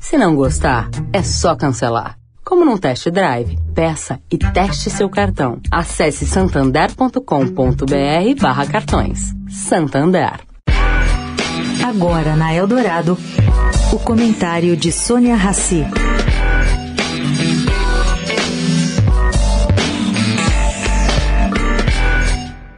Se não gostar, é só cancelar. Como num test drive, peça e teste seu cartão. Acesse santander.com.br barra cartões. Santander. Agora na Eldorado, o comentário de Sônia Rassi.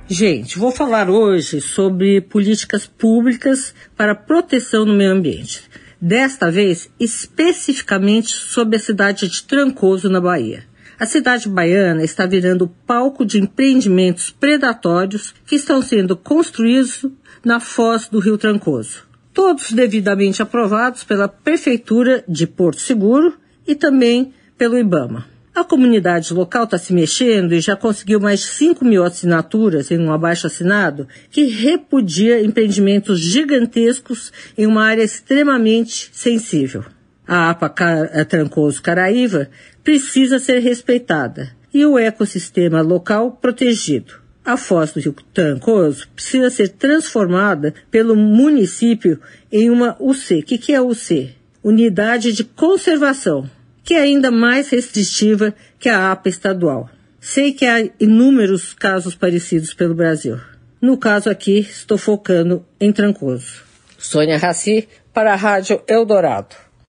Gente, vou falar hoje sobre políticas públicas para proteção no meio ambiente. Desta vez, especificamente sobre a cidade de Trancoso, na Bahia. A cidade baiana está virando palco de empreendimentos predatórios que estão sendo construídos na foz do Rio Trancoso. Todos devidamente aprovados pela Prefeitura de Porto Seguro e também pelo IBAMA. A comunidade local está se mexendo e já conseguiu mais de 5 mil assinaturas em um abaixo assinado que repudia empreendimentos gigantescos em uma área extremamente sensível. A APA Trancoso Caraíva precisa ser respeitada e o ecossistema local protegido. A foz do Rio Trancoso precisa ser transformada pelo município em uma UC. O que, que é UC? Unidade de Conservação que é ainda mais restritiva que a APA estadual. Sei que há inúmeros casos parecidos pelo Brasil. No caso aqui, estou focando em Trancoso. Sônia Raci, para a Rádio Eldorado.